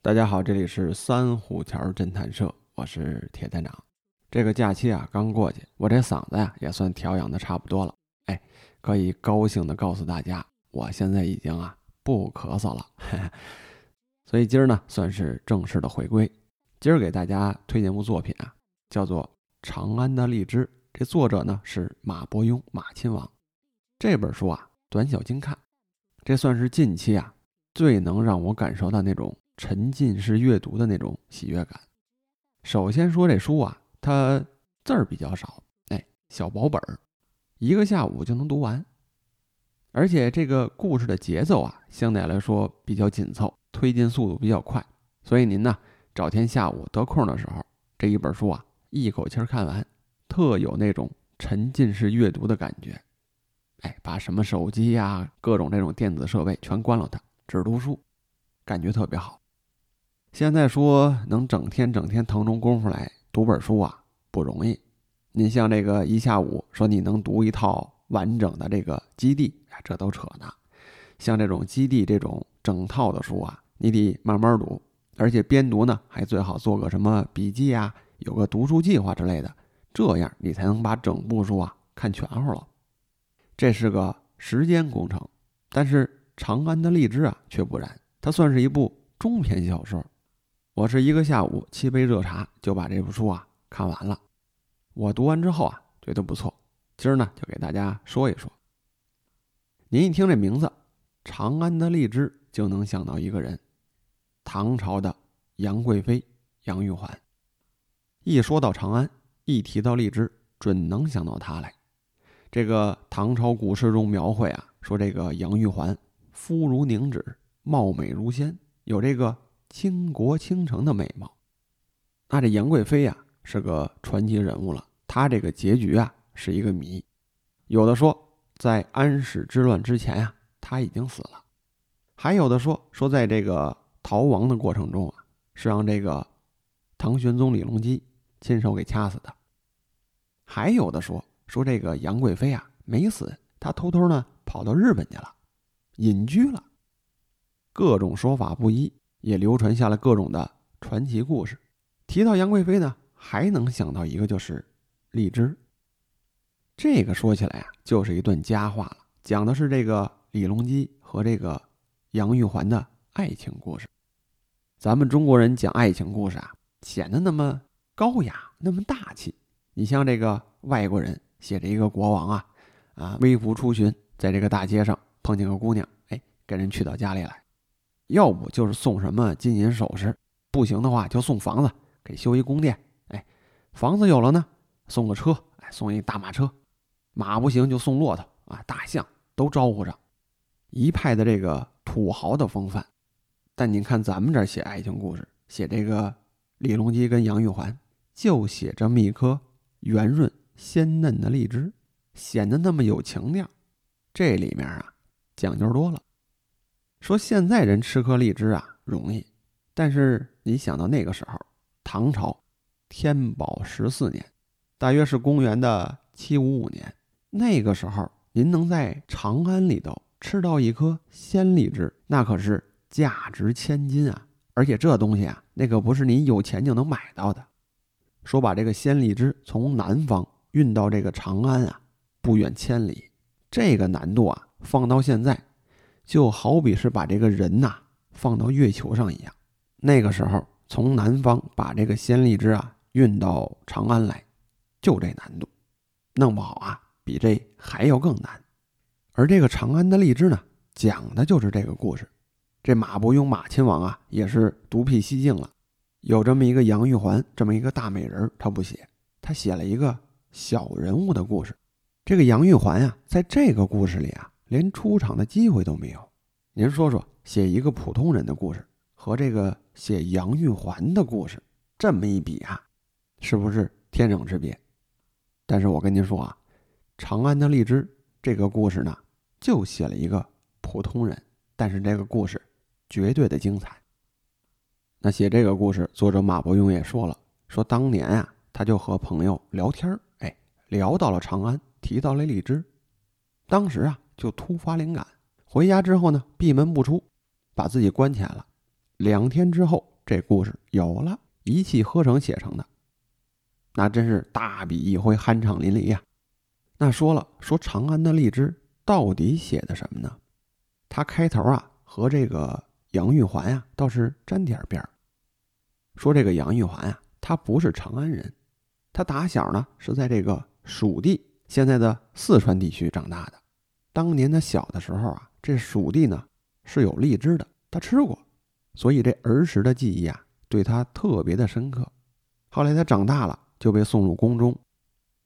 大家好，这里是三虎桥侦探社，我是铁探长。这个假期啊刚过去，我这嗓子呀也算调养的差不多了，哎，可以高兴的告诉大家，我现在已经啊不咳嗽了。所以今儿呢算是正式的回归。今儿给大家推荐部作品啊，叫做《长安的荔枝》，这作者呢是马伯庸，马亲王。这本书啊短小精看，这算是近期啊最能让我感受到那种。沉浸式阅读的那种喜悦感。首先说这书啊，它字儿比较少，哎，小薄本儿，一个下午就能读完。而且这个故事的节奏啊，相对来说比较紧凑，推进速度比较快。所以您呢，找天下午得空的时候，这一本书啊，一口气儿看完，特有那种沉浸式阅读的感觉。哎，把什么手机呀、各种这种电子设备全关了，它只读书，感觉特别好。现在说能整天整天腾出功夫来读本书啊，不容易。你像这个一下午说你能读一套完整的这个基地，这都扯呢。像这种基地这种整套的书啊，你得慢慢读，而且边读呢还最好做个什么笔记啊，有个读书计划之类的，这样你才能把整部书啊看全乎了。这是个时间工程，但是《长安的荔枝》啊却不然，它算是一部中篇小说。我是一个下午沏杯热茶就把这部书啊看完了。我读完之后啊觉得不错，今儿呢就给大家说一说。您一听这名字《长安的荔枝》，就能想到一个人——唐朝的杨贵妃杨玉环。一说到长安，一提到荔枝，准能想到她来。这个唐朝古诗中描绘啊，说这个杨玉环肤如凝脂，貌美如仙，有这个。倾国倾城的美貌，那这杨贵妃呀是个传奇人物了。她这个结局啊是一个谜。有的说在安史之乱之前呀，她已经死了；还有的说说在这个逃亡的过程中啊，是让这个唐玄宗李隆基亲手给掐死的；还有的说说这个杨贵妃啊没死，她偷偷呢跑到日本去了，隐居了。各种说法不一。也流传下了各种的传奇故事。提到杨贵妃呢，还能想到一个，就是荔枝。这个说起来啊，就是一段佳话了，讲的是这个李隆基和这个杨玉环的爱情故事。咱们中国人讲爱情故事啊，显得那么高雅，那么大气。你像这个外国人写着一个国王啊，啊，微服出巡，在这个大街上碰见个姑娘，哎，给人娶到家里来。要不就是送什么金银首饰，不行的话就送房子，给修一宫殿。哎，房子有了呢，送个车，哎，送一大马车；马不行就送骆驼啊，大象都招呼上，一派的这个土豪的风范。但您看咱们这写爱情故事，写这个李隆基跟杨玉环，就写这么一颗圆润鲜嫩的荔枝，显得那么有情调。这里面啊，讲究多了。说现在人吃颗荔枝啊容易，但是你想到那个时候，唐朝天宝十四年，大约是公元的七五五年，那个时候您能在长安里头吃到一颗鲜荔枝，那可是价值千金啊！而且这东西啊，那可不是你有钱就能买到的。说把这个鲜荔枝从南方运到这个长安啊，不远千里，这个难度啊，放到现在。就好比是把这个人呐放到月球上一样，那个时候从南方把这个鲜荔枝啊运到长安来，就这难度，弄不好啊比这还要更难。而这个长安的荔枝呢，讲的就是这个故事。这马伯庸马亲王啊也是独辟蹊径了，有这么一个杨玉环这么一个大美人，他不写，他写了一个小人物的故事。这个杨玉环呀，在这个故事里啊。连出场的机会都没有，您说说，写一个普通人的故事和这个写杨玉环的故事，这么一比啊，是不是天壤之别？但是我跟您说啊，《长安的荔枝》这个故事呢，就写了一个普通人，但是这个故事绝对的精彩。那写这个故事，作者马伯庸也说了，说当年啊，他就和朋友聊天儿哎，聊到了长安，提到了荔枝，当时啊。就突发灵感，回家之后呢，闭门不出，把自己关起来了，两天之后，这故事有了，一气呵成写成的，那真是大笔一挥，酣畅淋漓呀。那说了，说长安的荔枝到底写的什么呢？他开头啊和这个杨玉环呀倒是沾点边儿。说这个杨玉环啊，他不是长安人，他打小呢是在这个蜀地，现在的四川地区长大的。当年他小的时候啊，这蜀地呢是有荔枝的，他吃过，所以这儿时的记忆啊对他特别的深刻。后来他长大了就被送入宫中。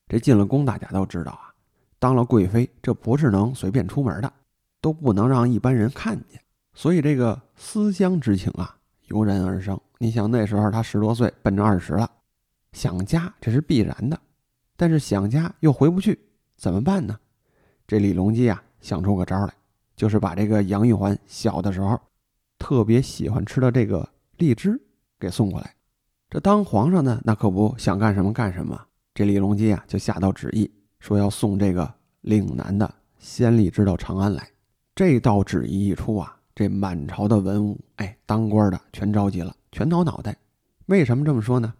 这进了宫，大家都知道啊，当了贵妃，这不是能随便出门的，都不能让一般人看见。所以这个思乡之情啊，油然而生。你想那时候他十多岁，奔着二十了，想家这是必然的，但是想家又回不去，怎么办呢？这李隆基啊，想出个招来，就是把这个杨玉环小的时候特别喜欢吃的这个荔枝给送过来。这当皇上呢，那可不想干什么干什么。这李隆基啊，就下道旨意，说要送这个岭南的鲜荔枝到长安来。这道旨意一出啊，这满朝的文武，哎，当官的全着急了，全挠脑袋。为什么这么说呢？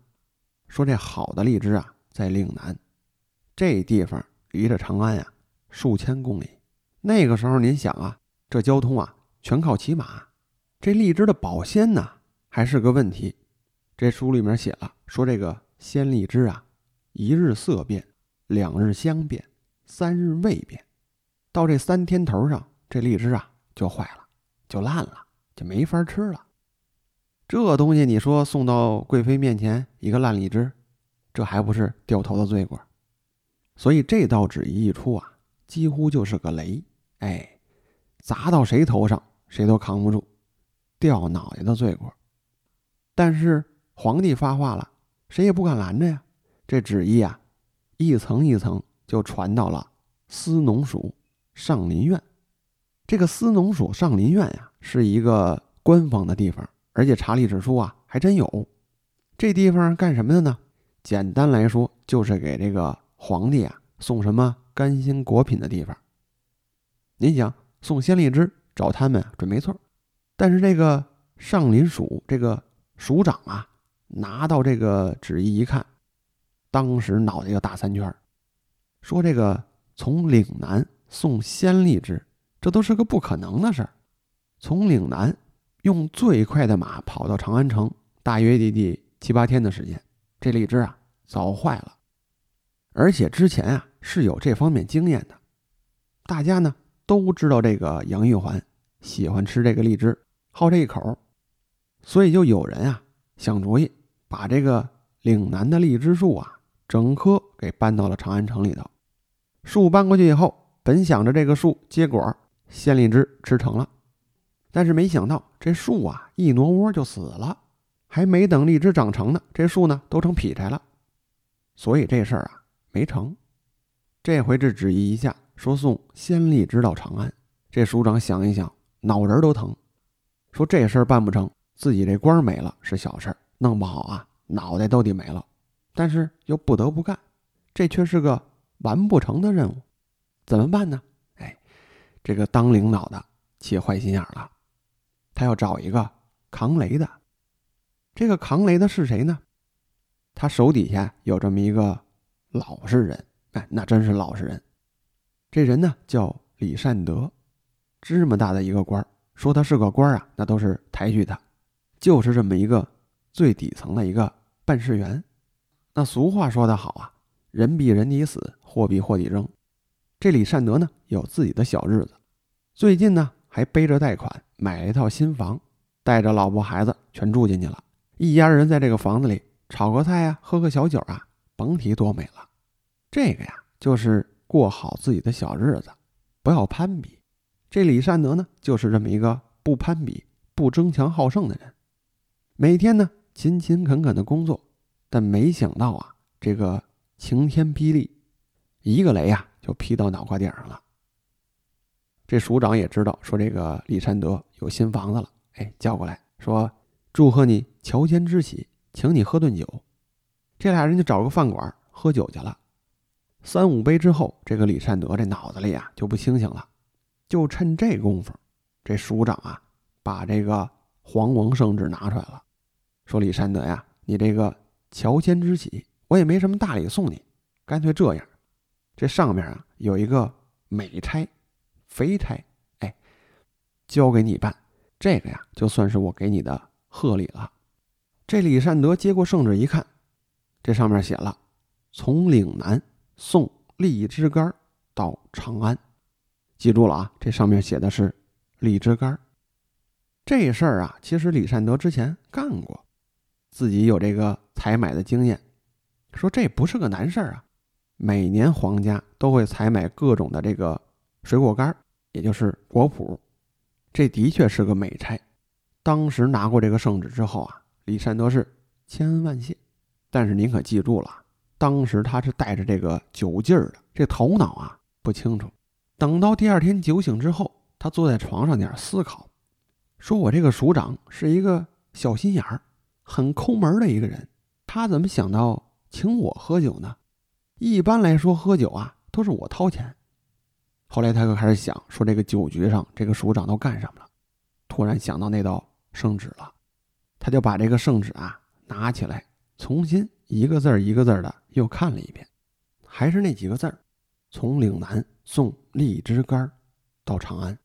说这好的荔枝啊，在岭南，这地方离着长安呀数千公里。那个时候您想啊，这交通啊全靠骑马，这荔枝的保鲜呢还是个问题。这书里面写了，说这个鲜荔枝啊。一日色变，两日香变，三日味变，到这三天头上，这荔枝啊就坏了，就烂了，就没法吃了。这东西你说送到贵妃面前，一个烂荔枝，这还不是掉头的罪过？所以这道旨意一出啊，几乎就是个雷，哎，砸到谁头上，谁都扛不住，掉脑袋的罪过。但是皇帝发话了，谁也不敢拦着呀。这旨意啊，一层一层就传到了司农署上林苑。这个司农署上林苑呀，是一个官方的地方，而且查历史书啊，还真有。这地方干什么的呢？简单来说，就是给这个皇帝啊送什么甘心果品的地方。您想送鲜荔枝，找他们准没错。但是这个上林署这个署长啊，拿到这个旨意一看。当时脑袋就大三圈说这个从岭南送鲜荔枝，这都是个不可能的事儿。从岭南用最快的马跑到长安城，大约得得七八天的时间，这荔枝啊早坏了。而且之前啊是有这方面经验的，大家呢都知道这个杨玉环喜欢吃这个荔枝，好这一口，所以就有人啊想主意，把这个岭南的荔枝树啊。整棵给搬到了长安城里头。树搬过去以后，本想着这个树结果，鲜荔枝吃成了，但是没想到这树啊一挪窝就死了，还没等荔枝长成呢，这树呢都成劈柴了。所以这事儿啊没成。这回这旨意一下，说送先例直到长安，这署长想一想，脑仁都疼，说这事儿办不成，自己这官没了是小事儿，弄不好啊脑袋都得没了。但是又不得不干，这却是个完不成的任务，怎么办呢？哎，这个当领导的起坏心眼了，他要找一个扛雷的。这个扛雷的是谁呢？他手底下有这么一个老实人，哎，那真是老实人。这人呢叫李善德，芝麻大的一个官儿说他是个官儿啊，那都是抬举他，就是这么一个最底层的一个办事员。那俗话说得好啊，人比人抵死，货比货抵扔。这李善德呢，有自己的小日子，最近呢还背着贷款买了一套新房，带着老婆孩子全住进去了。一家人在这个房子里炒个菜啊，喝个小酒啊，甭提多美了。这个呀，就是过好自己的小日子，不要攀比。这李善德呢，就是这么一个不攀比、不争强好胜的人，每天呢勤勤恳恳的工作。但没想到啊，这个晴天霹雳，一个雷啊就劈到脑瓜顶上了。这署长也知道，说这个李善德有新房子了，哎，叫过来说祝贺你乔迁之喜，请你喝顿酒。这俩人就找个饭馆喝酒去了。三五杯之后，这个李善德这脑子里啊就不清醒了，就趁这功夫，这署长啊把这个黄王圣旨拿出来了，说李善德呀，你这个乔迁之喜，我也没什么大礼送你，干脆这样，这上面啊有一个美差、肥差，哎，交给你办，这个呀就算是我给你的贺礼了。这李善德接过圣旨一看，这上面写了：从岭南送荔枝干到长安。记住了啊，这上面写的是荔枝干这事儿啊，其实李善德之前干过，自己有这个采买的经验，说这不是个难事儿啊。每年皇家都会采买各种的这个水果干也就是果脯，这的确是个美差。当时拿过这个圣旨之后啊，李善德是千恩万谢。但是您可记住了，当时他是带着这个酒劲儿的，这头脑啊不清楚。等到第二天酒醒之后，他坐在床上点思考。说我这个署长是一个小心眼儿、很抠门的一个人，他怎么想到请我喝酒呢？一般来说，喝酒啊都是我掏钱。后来他就开始想，说这个酒局上这个署长都干什么了？突然想到那道圣旨了，他就把这个圣旨啊拿起来，重新一个字儿一个字儿的又看了一遍，还是那几个字儿：从岭南送荔枝干到长安。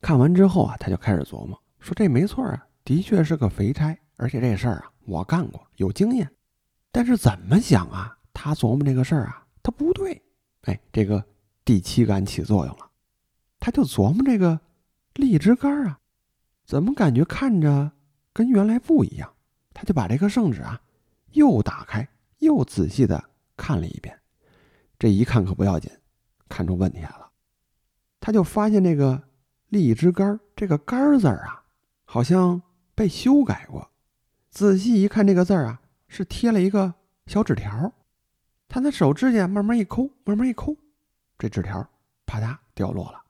看完之后啊，他就开始琢磨，说这没错啊，的确是个肥差，而且这事儿啊，我干过，有经验。但是怎么想啊，他琢磨这个事儿啊，他不对。哎，这个第七感起作用了，他就琢磨这个荔枝干啊，怎么感觉看着跟原来不一样？他就把这个圣旨啊，又打开，又仔细的看了一遍。这一看可不要紧，看出问题来了，他就发现这个。荔枝干这个“干”字儿啊，好像被修改过。仔细一看，这个字儿啊，是贴了一个小纸条。他那手指甲慢慢一抠，慢慢一抠，这纸条啪嗒掉落了。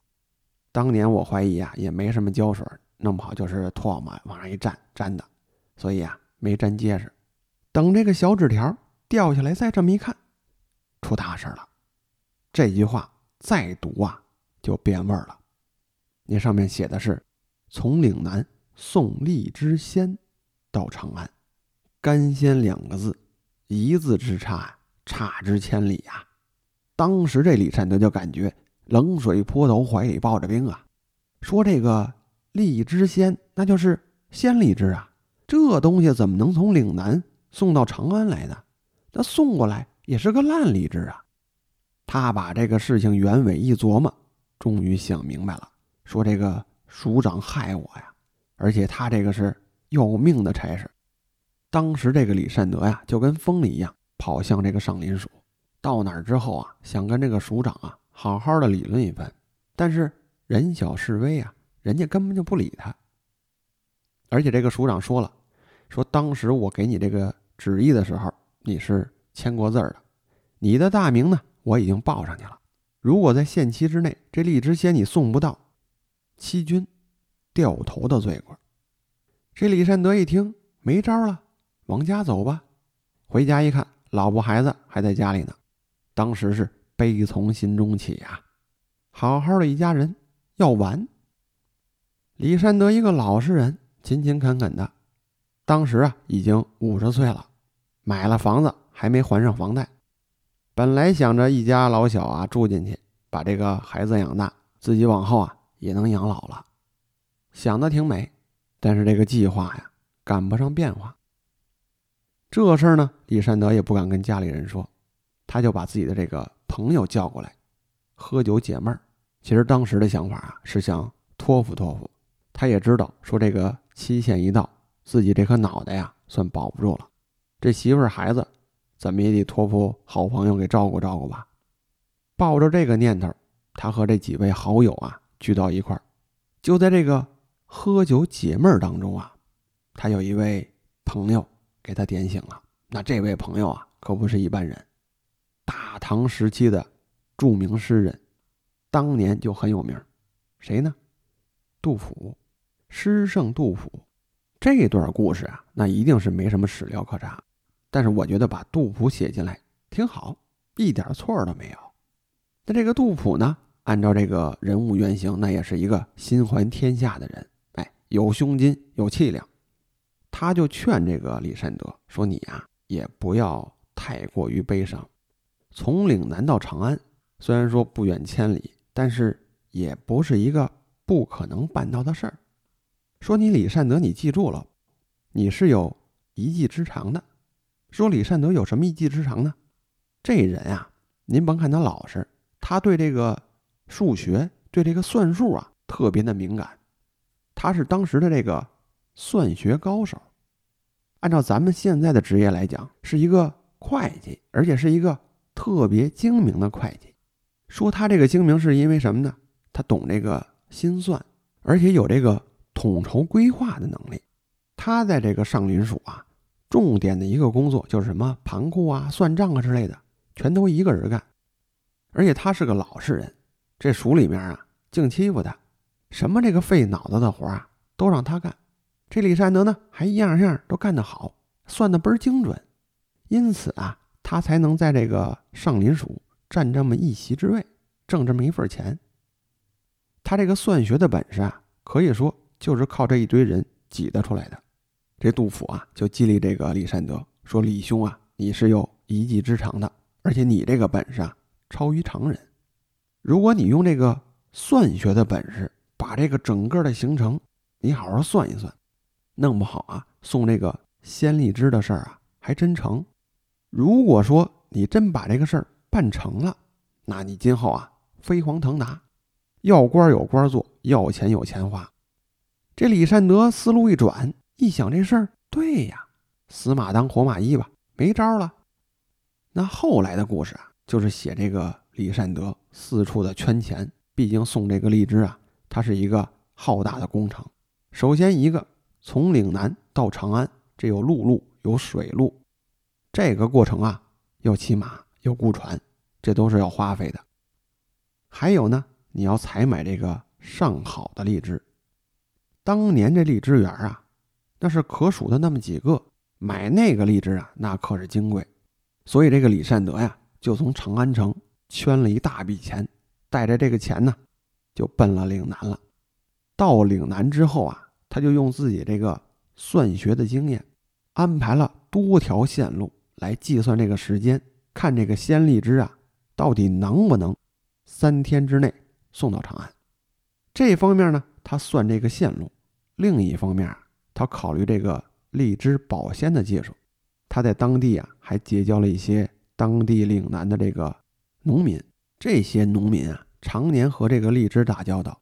当年我怀疑啊，也没什么胶水，弄不好就是唾沫往上一沾粘的，所以啊，没粘结实。等这个小纸条掉下来，再这么一看，出大事了。这句话再读啊，就变味儿了。那上面写的是：“从岭南送荔枝仙到长安，甘仙两个字，一字之差，差之千里呀！”当时这李善德就感觉冷水泼头，怀里抱着冰啊！说这个荔枝仙，那就是鲜荔枝啊，这东西怎么能从岭南送到长安来呢？那送过来也是个烂荔枝啊！他把这个事情原委一琢磨，终于想明白了。说这个署长害我呀，而且他这个是要命的差事。当时这个李善德呀，就跟疯了一样跑向这个上林署。到哪儿之后啊，想跟这个署长啊好好的理论一番，但是人小势微啊，人家根本就不理他。而且这个署长说了，说当时我给你这个旨意的时候，你是签过字儿的，你的大名呢，我已经报上去了。如果在限期之内，这荔枝仙你送不到。欺君、掉头的罪过。这李善德一听没招了，往家走吧。回家一看，老婆孩子还在家里呢。当时是悲从心中起呀，好好的一家人要完。李善德一个老实人，勤勤恳恳的，当时啊已经五十岁了，买了房子还没还上房贷。本来想着一家老小啊住进去，把这个孩子养大，自己往后啊。也能养老了，想的挺美，但是这个计划呀赶不上变化。这事儿呢，李善德也不敢跟家里人说，他就把自己的这个朋友叫过来，喝酒解闷儿。其实当时的想法啊是想托付托付，他也知道说这个期限一到，自己这颗脑袋呀算保不住了。这媳妇儿孩子怎么也得托付好朋友给照顾照顾吧。抱着这个念头，他和这几位好友啊。聚到一块儿，就在这个喝酒解闷儿当中啊，他有一位朋友给他点醒了。那这位朋友啊，可不是一般人，大唐时期的著名诗人，当年就很有名。谁呢？杜甫，诗圣杜甫。这段故事啊，那一定是没什么史料可查，但是我觉得把杜甫写进来挺好，一点错都没有。那这个杜甫呢？按照这个人物原型，那也是一个心怀天下的人，哎，有胸襟，有气量。他就劝这个李善德说：“你呀，也不要太过于悲伤。从岭南到长安，虽然说不远千里，但是也不是一个不可能办到的事儿。说你李善德，你记住了，你是有一技之长的。说李善德有什么一技之长呢？这人啊，您甭看他老实，他对这个数学、对这个算术啊，特别的敏感。他是当时的这个算学高手。”按照咱们现在的职业来讲，是一个会计，而且是一个特别精明的会计。说他这个精明是因为什么呢？他懂这个心算，而且有这个统筹规划的能力。他在这个上林署啊，重点的一个工作就是什么盘库啊、算账啊之类的，全都一个人干。而且他是个老实人，这署里面啊，净欺负他，什么这个费脑子的活啊，都让他干。这李善德呢，还一样样都干得好，算得倍儿精准，因此啊，他才能在这个上林署占这么一席之位，挣这么一份钱。他这个算学的本事啊，可以说就是靠这一堆人挤得出来的。这杜甫啊，就激励这个李善德说：“李兄啊，你是有一技之长的，而且你这个本事啊，超于常人。如果你用这个算学的本事，把这个整个的行程，你好好算一算。”弄不好啊，送这个鲜荔枝的事儿啊，还真成。如果说你真把这个事儿办成了，那你今后啊，飞黄腾达，要官有官做，要钱有钱花。这李善德思路一转，一想这事儿，对呀，死马当活马医吧，没招了。那后来的故事啊，就是写这个李善德四处的圈钱。毕竟送这个荔枝啊，它是一个浩大的工程。首先一个。从岭南到长安，这有陆路有水路，这个过程啊，要骑马，要雇船，这都是要花费的。还有呢，你要采买这个上好的荔枝。当年这荔枝园啊，那是可数的那么几个，买那个荔枝啊，那可是金贵。所以这个李善德呀，就从长安城圈了一大笔钱，带着这个钱呢，就奔了岭南了。到岭南之后啊。他就用自己这个算学的经验，安排了多条线路来计算这个时间，看这个鲜荔枝啊，到底能不能三天之内送到长安。这方面呢，他算这个线路；另一方面，他考虑这个荔枝保鲜的技术。他在当地啊，还结交了一些当地岭南的这个农民。这些农民啊，常年和这个荔枝打交道，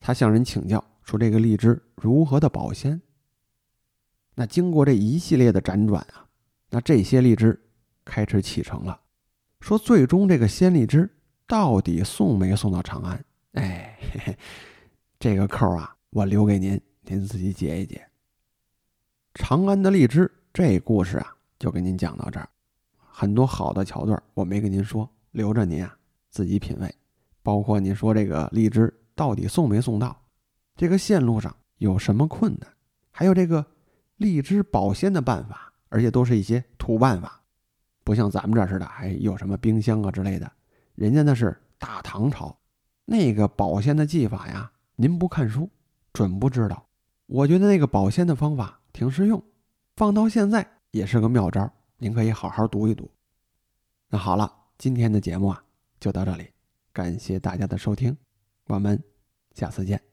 他向人请教。说这个荔枝如何的保鲜？那经过这一系列的辗转啊，那这些荔枝开始启程了。说最终这个鲜荔枝到底送没送到长安？哎，嘿嘿，这个扣啊，我留给您，您自己解一解。长安的荔枝这故事啊，就给您讲到这儿。很多好的桥段我没跟您说，留着您啊自己品味。包括您说这个荔枝到底送没送到？这个线路上有什么困难？还有这个荔枝保鲜的办法，而且都是一些土办法，不像咱们这似的，还有什么冰箱啊之类的。人家那是大唐朝，那个保鲜的技法呀，您不看书准不知道。我觉得那个保鲜的方法挺实用，放到现在也是个妙招，您可以好好读一读。那好了，今天的节目啊就到这里，感谢大家的收听，我们下次见。